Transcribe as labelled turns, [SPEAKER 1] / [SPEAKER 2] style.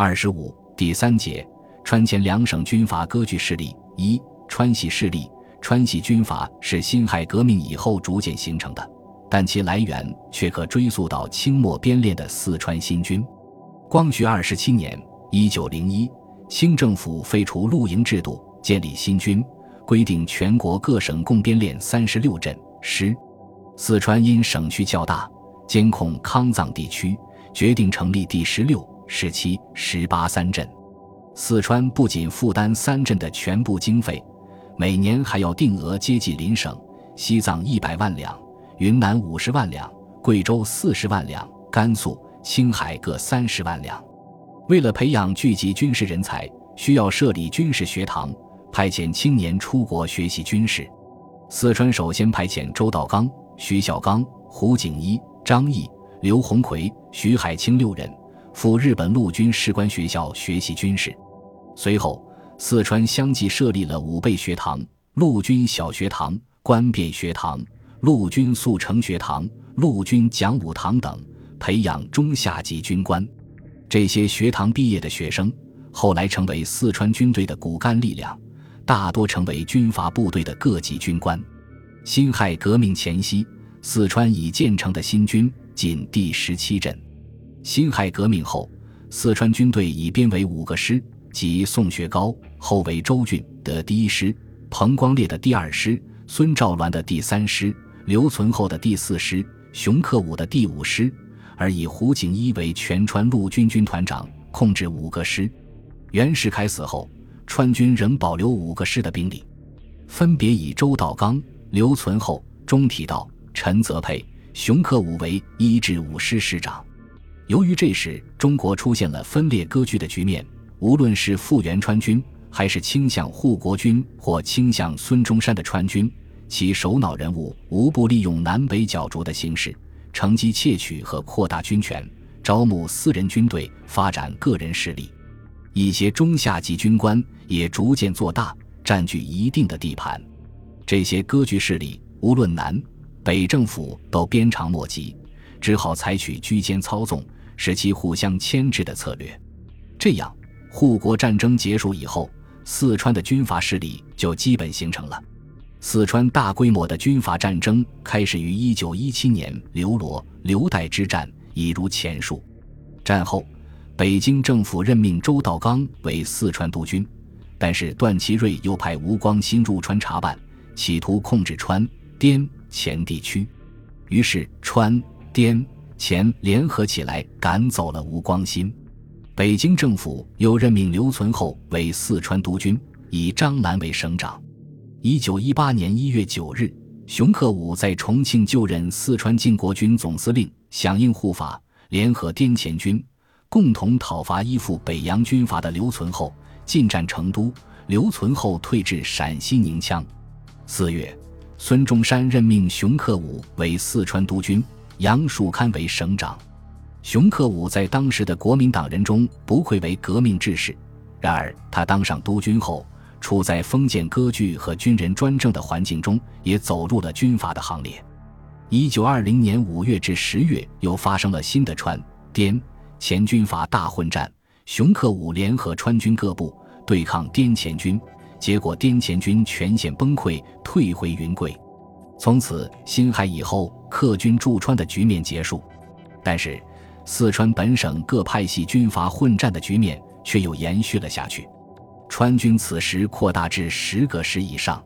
[SPEAKER 1] 二十五第三节，川黔两省军阀割据势力一川系势力。川系军阀是辛亥革命以后逐渐形成的，但其来源却可追溯到清末编练的四川新军。光绪二十七年（一九零一），清政府废除露营制度，建立新军，规定全国各省共编练三十六镇师。四川因省区较大，监控康藏地区，决定成立第十六。十七、十八三镇，四川不仅负担三镇的全部经费，每年还要定额接济邻省：西藏一百万两，云南五十万两，贵州四十万两，甘肃、青海各三十万两。为了培养聚集军事人才，需要设立军事学堂，派遣青年出国学习军事。四川首先派遣周道刚、徐小刚、胡景一、张毅、刘鸿奎、徐海清六人。赴日本陆军士官学校学习军事，随后四川相继设立了武备学堂、陆军小学堂、官变学堂、陆军速成学堂、陆军讲武堂等，培养中下级军官。这些学堂毕业的学生，后来成为四川军队的骨干力量，大多成为军阀部队的各级军官。辛亥革命前夕，四川已建成的新军仅第十七镇。辛亥革命后，四川军队已编为五个师，即宋学高后为周俊的第一师，彭光烈的第二师，孙兆銮的第三师，刘存厚的第四师，熊克武的第五师，而以胡景一为全川陆军军团长，控制五个师。袁世凯死后，川军仍保留五个师的兵力，分别以周道刚、刘存厚、钟体道、陈泽佩、熊克武为一至五师师长。由于这时中国出现了分裂割据的局面，无论是复原川军，还是倾向护国军或倾向孙中山的川军，其首脑人物无不利用南北角逐的形势，乘机窃取和扩大军权，招募私人军队，发展个人势力。一些中下级军官也逐渐做大，占据一定的地盘。这些割据势力，无论南北政府都鞭长莫及，只好采取居间操纵。使其互相牵制的策略，这样护国战争结束以后，四川的军阀势力就基本形成了。四川大规模的军阀战争开始于一九一七年刘罗刘代之战，已如前述。战后，北京政府任命周道刚为四川督军，但是段祺瑞又派吴光新入川查办，企图控制川滇黔地区，于是川滇。前联合起来赶走了吴光新，北京政府又任命刘存厚为四川督军，以张澜为省长。一九一八年一月九日，熊克武在重庆就任四川靖国军总司令，响应护法，联合滇黔军，共同讨伐依附北洋军阀的刘存厚，进占成都。刘存厚退至陕西宁羌。四月，孙中山任命熊克武为四川督军。杨树堪为省长，熊克武在当时的国民党人中不愧为革命志士。然而，他当上督军后，处在封建割据和军人专政的环境中，也走入了军阀的行列。一九二零年五月至十月，又发生了新的川滇黔军阀大混战。熊克武联合川军各部对抗滇黔军，结果滇黔军全线崩溃，退回云贵。从此，辛亥以后，客军驻川的局面结束。但是，四川本省各派系军阀混战的局面却又延续了下去。川军此时扩大至十个师以上。